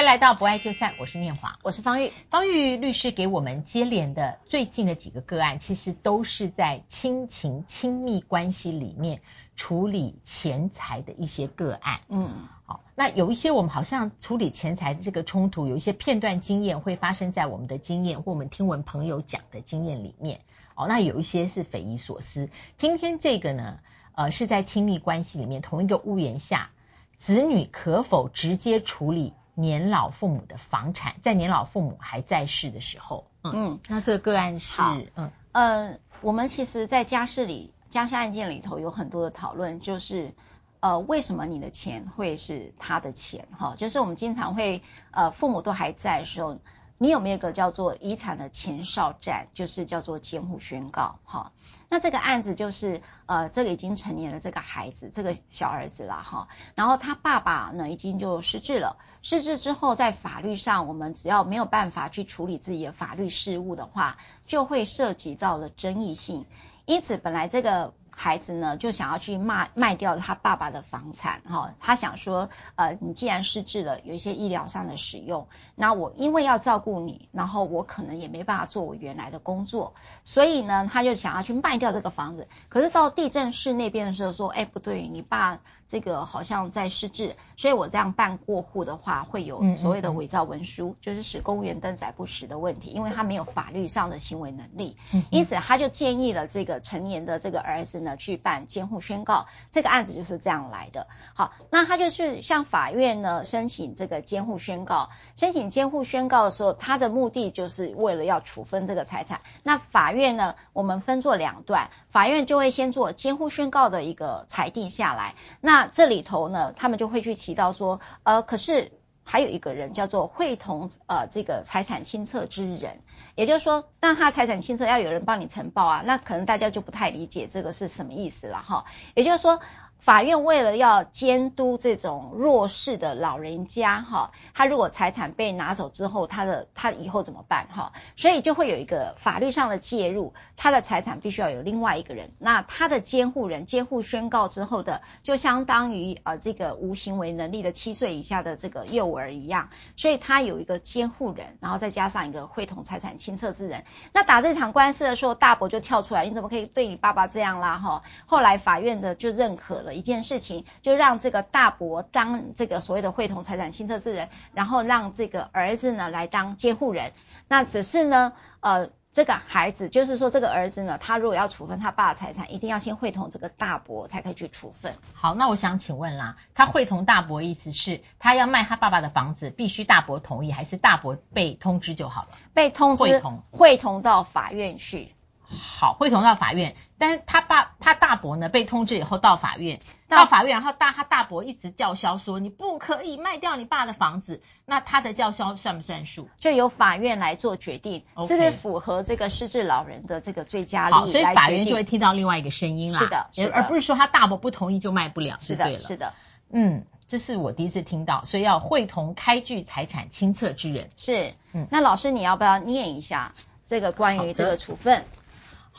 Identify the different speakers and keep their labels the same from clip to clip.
Speaker 1: 欢迎来到不爱就散，我是念华，
Speaker 2: 我是方玉。
Speaker 1: 方玉律师给我们接连的最近的几个个案，其实都是在亲情亲密关系里面处理钱财的一些个案。嗯，好，那有一些我们好像处理钱财的这个冲突，有一些片段经验会发生在我们的经验或我们听闻朋友讲的经验里面。哦，那有一些是匪夷所思。今天这个呢，呃，是在亲密关系里面同一个屋檐下，子女可否直接处理？年老父母的房产，在年老父母还在世的时候，嗯，嗯，那这个个案是，嗯，
Speaker 2: 呃，我们其实，在家事里，家事案件里头有很多的讨论，就是，呃，为什么你的钱会是他的钱？哈，就是我们经常会，呃，父母都还在的时候，你有没有一个叫做遗产的前哨战，就是叫做监护宣告，哈。那这个案子就是，呃，这个已经成年的这个孩子，这个小儿子了哈。然后他爸爸呢，已经就失智了。失智之后，在法律上，我们只要没有办法去处理自己的法律事务的话，就会涉及到了争议性。因此，本来这个。孩子呢，就想要去卖卖掉他爸爸的房产，哈，他想说，呃，你既然失智了，有一些医疗上的使用，那我因为要照顾你，然后我可能也没办法做我原来的工作，所以呢，他就想要去卖掉这个房子。可是到地震室那边的时候说，哎，不对，你爸。这个好像在失智，所以我这样办过户的话，会有所谓的伪造文书，嗯嗯嗯，就是使公务员登载不实的问题，因为他没有法律上的行为能力，因此他就建议了这个成年的这个儿子呢去办监护宣告，这个案子就是这样来的。好，那他就是向法院呢申请这个监护宣告，申请监护宣告的时候，他的目的就是为了要处分这个财产。那法院呢，我们分作两段，法院就会先做监护宣告的一个裁定下来，那。那这里头呢，他们就会去提到说，呃，可是还有一个人叫做会同呃这个财产清册之人，也就是说，那他财产清册要有人帮你呈报啊，那可能大家就不太理解这个是什么意思了哈，也就是说。法院为了要监督这种弱势的老人家，哈，他如果财产被拿走之后，他的他以后怎么办，哈？所以就会有一个法律上的介入，他的财产必须要有另外一个人，那他的监护人监护宣告之后的，就相当于呃这个无行为能力的七岁以下的这个幼儿一样，所以他有一个监护人，然后再加上一个会同财产清册之人。那打这场官司的时候，大伯就跳出来，你怎么可以对你爸爸这样啦，哈？后来法院的就认可了。一件事情，就让这个大伯当这个所谓的会同财产清册之人，然后让这个儿子呢来当监护人。那只是呢，呃，这个孩子就是说这个儿子呢，他如果要处分他爸的财产，一定要先会同这个大伯才可以去处分。
Speaker 1: 好，那我想请问啦，他会同大伯意思是他要卖他爸爸的房子，必须大伯同意，还是大伯被通知就好了？
Speaker 2: 被通知，会同，会同到法院去。
Speaker 1: 好，会同到法院，但是他爸他大伯呢被通知以后到法院，到法院，然后大他大伯一直叫嚣说，你不可以卖掉你爸的房子，那他的叫嚣算不算数？
Speaker 2: 就由法院来做决定，okay. 是不是符合这个失智老人的这个最佳利益？好，
Speaker 1: 所以法院就会听到另外一个声音啦。
Speaker 2: 是的，是的，
Speaker 1: 而不是说他大伯不同意就卖不了，
Speaker 2: 是的，是的，
Speaker 1: 嗯，这是我第一次听到，所以要会同开具财产清册之人。
Speaker 2: 是，嗯，那老师你要不要念一下这个关于这个处分？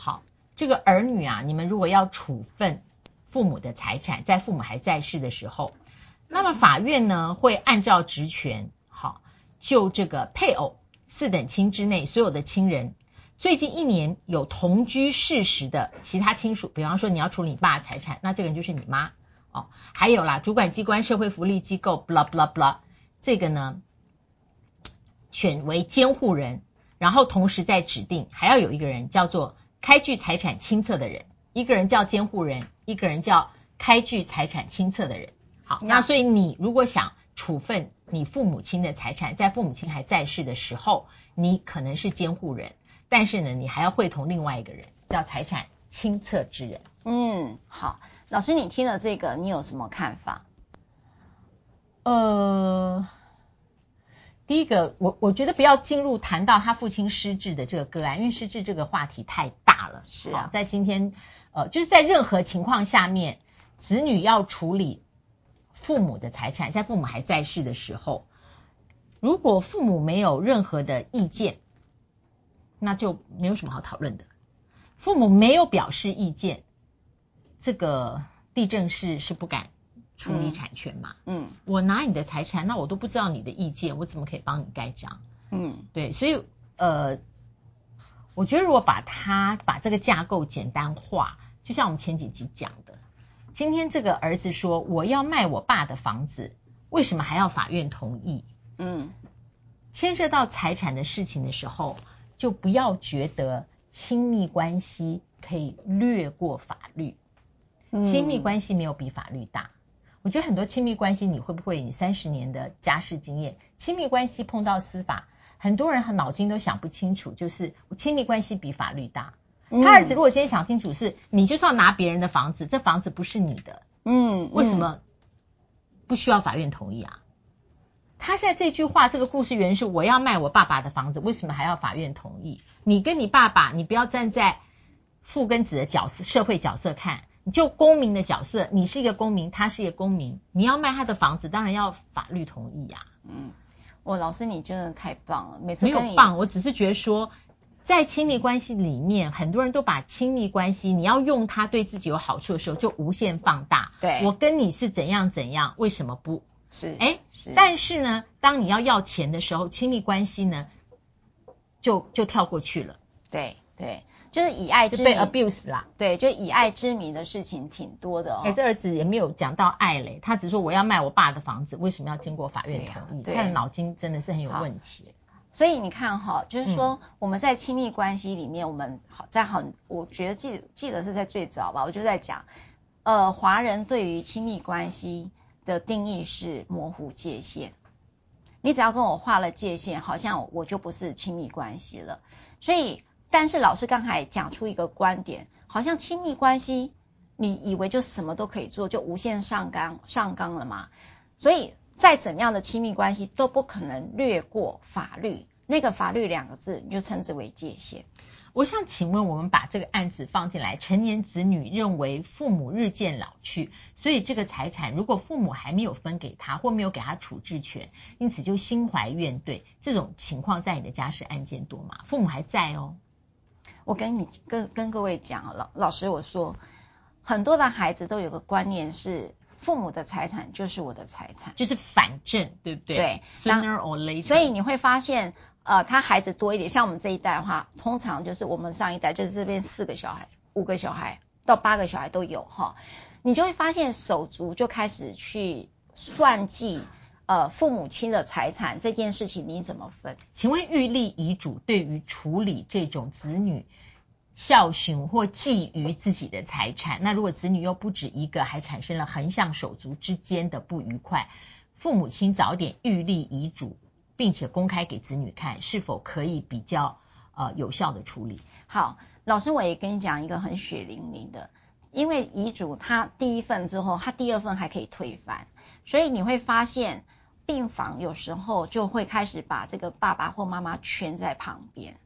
Speaker 1: 好，这个儿女啊，你们如果要处分父母的财产，在父母还在世的时候，那么法院呢会按照职权，好，就这个配偶、四等亲之内所有的亲人，最近一年有同居事实的其他亲属，比方说你要处理你爸财产，那这个人就是你妈哦。还有啦，主管机关、社会福利机构，blah blah blah，这个呢选为监护人，然后同时再指定还要有一个人叫做。开具财产清册的人，一个人叫监护人，一个人叫开具财产清册的人。好，那所以你如果想处分你父母亲的财产，在父母亲还在世的时候，你可能是监护人，但是呢，你还要会同另外一个人叫财产清册之人。
Speaker 2: 嗯，好，老师，你听了这个，你有什么看法？
Speaker 1: 呃。第一个，我我觉得不要进入谈到他父亲失智的这个个案，因为失智这个话题太大了。
Speaker 2: 是啊，
Speaker 1: 在今天，呃，就是在任何情况下面，子女要处理父母的财产，在父母还在世的时候，如果父母没有任何的意见，那就没有什么好讨论的。父母没有表示意见，这个地政士是不敢处理产权嘛。
Speaker 2: 嗯，
Speaker 1: 我拿你的财产，那我都不知道你的意见，我怎么可以帮你盖章？
Speaker 2: 嗯，
Speaker 1: 对，所以呃，我觉得如果把它把这个架构简单化，就像我们前几集讲的，今天这个儿子说我要卖我爸的房子，为什么还要法院同意？
Speaker 2: 嗯，
Speaker 1: 牵涉到财产的事情的时候，就不要觉得亲密关系可以略过法律。亲密关系没有比法律大。我觉得很多亲密关系，你会不会？你三十年的家事经验，亲密关系碰到司法，很多人脑筋都想不清楚，就是亲密关系比法律大。他儿子如果今天想清楚是，你就是要拿别人的房子，这房子不是你的，
Speaker 2: 嗯，
Speaker 1: 为什么不需要法院同意啊？他现在这句话，这个故事原因是我要卖我爸爸的房子，为什么还要法院同意？你跟你爸爸，你不要站在父跟子的角色、社会角色看。你就公民的角色，你是一个公民，他是一个公民，你要卖他的房子，当然要法律同意呀、啊。
Speaker 2: 嗯，我老师你真的太棒了，每次
Speaker 1: 没有棒，我只是觉得说，在亲密关系里面，很多人都把亲密关系，你要用它对自己有好处的时候，就无限放大。
Speaker 2: 对，
Speaker 1: 我跟你是怎样怎样，为什么不？
Speaker 2: 是，
Speaker 1: 哎，是。但是呢，当你要要钱的时候，亲密关系呢，就就跳过去了。
Speaker 2: 对对。就是以爱之名
Speaker 1: 被 abuse 啦，
Speaker 2: 对，就以爱之名的事情挺多的哦。
Speaker 1: 哎，这儿子也没有讲到爱嘞，他只说我要卖我爸的房子，为什么要经过法院同意？他的脑筋真的是很有问题。
Speaker 2: 所以你看哈，就是说我们在亲密关系里面，我们好在很，我觉得记记得是在最早吧，我就在讲，呃，华人对于亲密关系的定义是模糊界限，你只要跟我画了界限，好像我就不是亲密关系了，所以。但是老师刚才讲出一个观点，好像亲密关系，你以为就什么都可以做，就无限上纲上纲了吗？所以再怎样的亲密关系都不可能略过法律，那个法律两个字你就称之为界限。
Speaker 1: 我想请问，我们把这个案子放进来，成年子女认为父母日渐老去，所以这个财产如果父母还没有分给他，或没有给他处置权，因此就心怀怨怼，这种情况在你的家事案件多吗？父母还在哦。
Speaker 2: 我跟你跟跟各位讲，老老师我说，很多的孩子都有个观念是，父母的财产就是我的财产，
Speaker 1: 就是反正，对不对？
Speaker 2: 对
Speaker 1: ，sooner or later。
Speaker 2: 所以你会发现，呃，他孩子多一点，像我们这一代的话，通常就是我们上一代就是这边四个小孩、五个小孩到八个小孩都有哈，你就会发现手足就开始去算计。呃，父母亲的财产这件事情你怎么分？
Speaker 1: 请问预立遗嘱对于处理这种子女孝顺或觊觎自己的财产，那如果子女又不止一个，还产生了横向手足之间的不愉快，父母亲早点预立遗嘱，并且公开给子女看，是否可以比较呃有效的处理？
Speaker 2: 好，老师我也跟你讲一个很血淋淋的，因为遗嘱它第一份之后，它第二份还可以推翻。所以你会发现，病房有时候就会开始把这个爸爸或妈妈圈在旁边，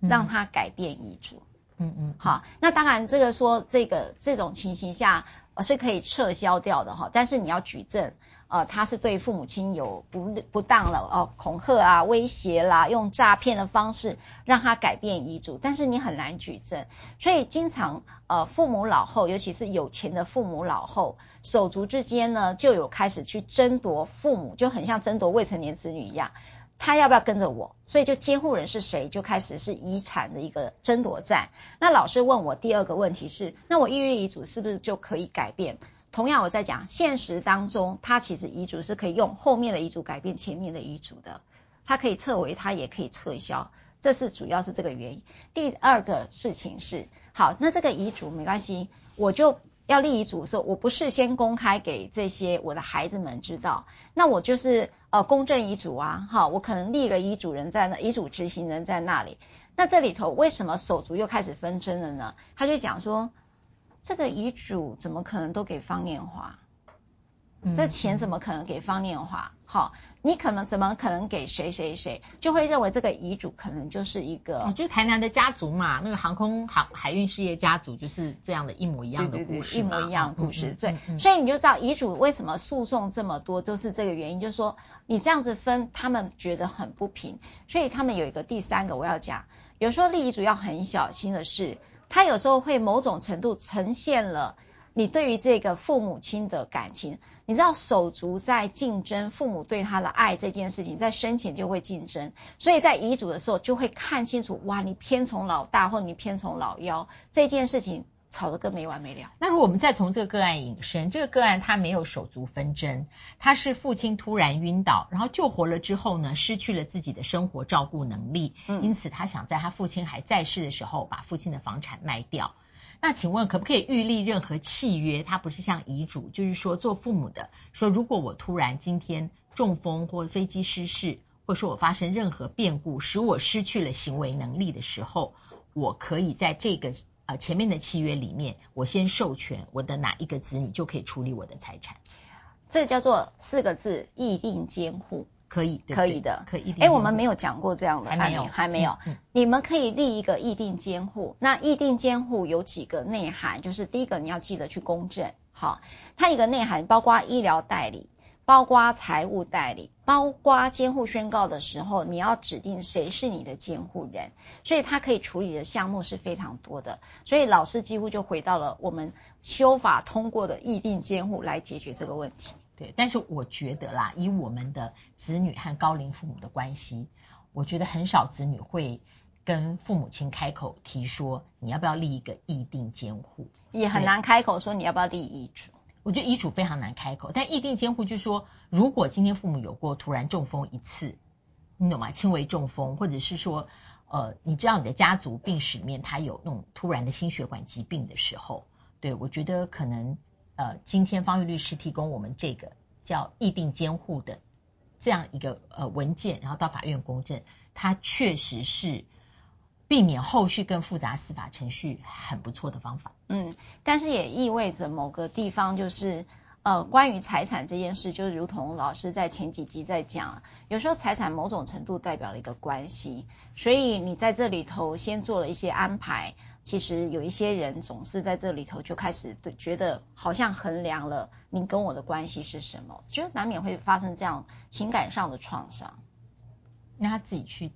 Speaker 2: 让他改变遗嘱。
Speaker 1: 嗯嗯。
Speaker 2: 好，那当然这个说这个这种情形下是可以撤销掉的哈，但是你要举证。呃，他是对父母亲有不不当了哦，恐吓啊、威胁啦，用诈骗的方式让他改变遗嘱，但是你很难举证，所以经常呃，父母老后，尤其是有钱的父母老后，手足之间呢就有开始去争夺父母，就很像争夺未成年子女一样，他要不要跟着我？所以就监护人是谁，就开始是遗产的一个争夺战。那老师问我第二个问题是，那我预立遗嘱是不是就可以改变？同样，我在讲现实当中，他其实遗嘱是可以用后面的遗嘱改变前面的遗嘱的，它可以撤回，它也可以撤销，这是主要是这个原因。第二个事情是，好，那这个遗嘱没关系，我就要立遗嘱的时候，我不事先公开给这些我的孩子们知道，那我就是呃公证遗嘱啊，好，我可能立一个遗嘱人在那，遗嘱执行人在那里，那这里头为什么手足又开始纷争了呢？他就讲说。这个遗嘱怎么可能都给方念华？这钱怎么可能给方念华？好，你可能怎么可能给谁谁谁？就会认为这个遗嘱可能就是一个，
Speaker 1: 就是台南的家族嘛，那个航空航海运事业家族就是这样的一模一样的故事，
Speaker 2: 一模一样的故事。对，所以你就知道遗嘱为什么诉讼这么多，都是这个原因，就是说你这样子分，他们觉得很不平，所以他们有一个第三个我要讲，有时候立遗嘱要很小心的是。他有时候会某种程度呈现了你对于这个父母亲的感情，你知道手足在竞争父母对他的爱这件事情，在生前就会竞争，所以在遗嘱的时候就会看清楚，哇，你偏从老大或你偏从老幺这件事情。吵得更没完没了。
Speaker 1: 那如果我们再从这个个案引申，这个个案他没有手足纷争，他是父亲突然晕倒，然后救活了之后呢，失去了自己的生活照顾能力，嗯，因此他想在他父亲还在世的时候把父亲的房产卖掉。那请问可不可以预立任何契约？他不是像遗嘱，就是说做父母的说，如果我突然今天中风或飞机失事，或者说我发生任何变故使我失去了行为能力的时候，我可以在这个。呃，前面的契约里面，我先授权我的哪一个子女就可以处理我的财产，
Speaker 2: 这叫做四个字：议定监护。
Speaker 1: 可以，对对
Speaker 2: 可以的，
Speaker 1: 可以。
Speaker 2: 哎，我们没有讲过这样的案例，还没有，还没有。
Speaker 1: 嗯，
Speaker 2: 你们可以立一个议定监护。那议定监护有几个内涵？就是第一个，你要记得去公证。好，它一个内涵包括医疗代理。包括财务代理，包括监护宣告的时候，你要指定谁是你的监护人，所以他可以处理的项目是非常多的。所以老师几乎就回到了我们修法通过的议定监护来解决这个问题。
Speaker 1: 对，但是我觉得啦，以我们的子女和高龄父母的关系，我觉得很少子女会跟父母亲开口提说，你要不要立一个议定监护，
Speaker 2: 也很难开口说你要不要立遗嘱。
Speaker 1: 我觉得遗嘱非常难开口，但议定监护就是说，如果今天父母有过突然中风一次，你懂吗？轻微中风，或者是说，呃，你知道你的家族病史里面他有那种突然的心血管疾病的时候，对，我觉得可能，呃，今天方玉律师提供我们这个叫议定监护的这样一个呃文件，然后到法院公证，它确实是。避免后续更复杂司法程序很不错的方法。
Speaker 2: 嗯，但是也意味着某个地方就是，呃，关于财产这件事，就如同老师在前几集在讲，有时候财产某种程度代表了一个关系，所以你在这里头先做了一些安排，其实有一些人总是在这里头就开始对觉得好像衡量了你跟我的关系是什么，就难免会发生这样情感上的创伤。
Speaker 1: 那他自己去。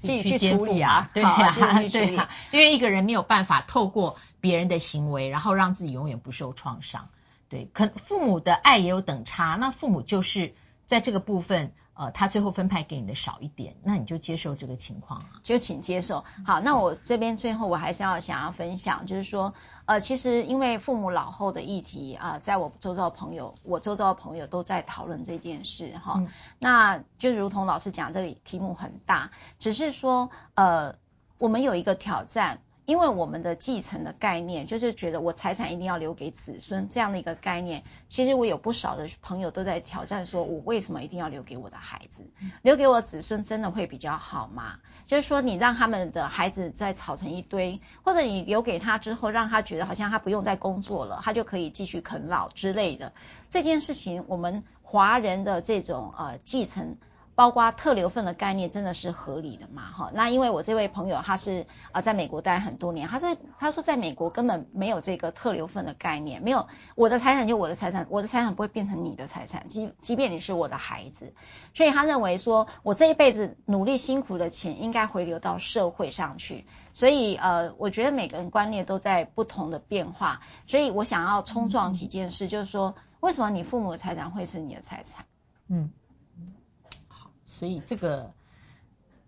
Speaker 2: 自己去处理啊，
Speaker 1: 对啊，对呀，因为一个人没有办法透过别人的行为，然后让自己永远不受创伤。对，可父母的爱也有等差，那父母就是在这个部分。呃，他最后分派给你的少一点，那你就接受这个情况啊，
Speaker 2: 就请接受。好，那我这边最后我还是要想要分享，就是说，呃，其实因为父母老后的议题啊，呃，在我周遭的朋友，我周遭的朋友都在讨论这件事哈。嗯，那就如同老师讲，这个题目很大，只是说，呃，我们有一个挑战。因为我们的继承的概念，就是觉得我财产一定要留给子孙这样的一个概念。其实我有不少的朋友都在挑战，说我为什么一定要留给我的孩子？留给我子孙真的会比较好吗？就是说，你让他们的孩子再吵成一堆，或者你留给他之后，让他觉得好像他不用再工作了，他就可以继续啃老之类的。这件事情，我们华人的这种呃继承。包括特留份的概念真的是合理的嘛？哈，那因为我这位朋友他是啊在美国待很多年，他是他说在美国根本没有这个特留份的概念，没有我的财产就我的财产，我的财产不会变成你的财产，即即便你是我的孩子，所以他认为说我这一辈子努力辛苦的钱应该回流到社会上去，所以呃，我觉得每个人观念都在不同的变化，所以我想要冲撞几件事，就是说为什么你父母的财产会是你的财产？嗯。
Speaker 1: 所以这个，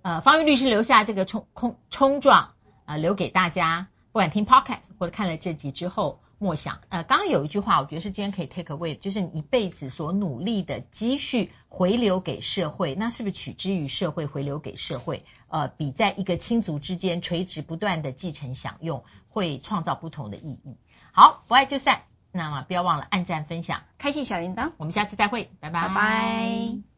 Speaker 1: 呃，方玉律师留下这个冲冲冲撞，呃，留给大家，不管听 podcast 或者看了这集之后，默想。呃，刚刚有一句话，我觉得是今天可以 take away，就是你一辈子所努力的积蓄回流给社会，那是不是取之于社会，回流给社会？呃，比在一个亲族之间垂直不断的继承享用，会创造不同的意义。好，不爱就散，那么不要忘了按赞、分享、
Speaker 2: 开启小铃铛，
Speaker 1: 我们下次再会，拜拜。
Speaker 2: 拜拜。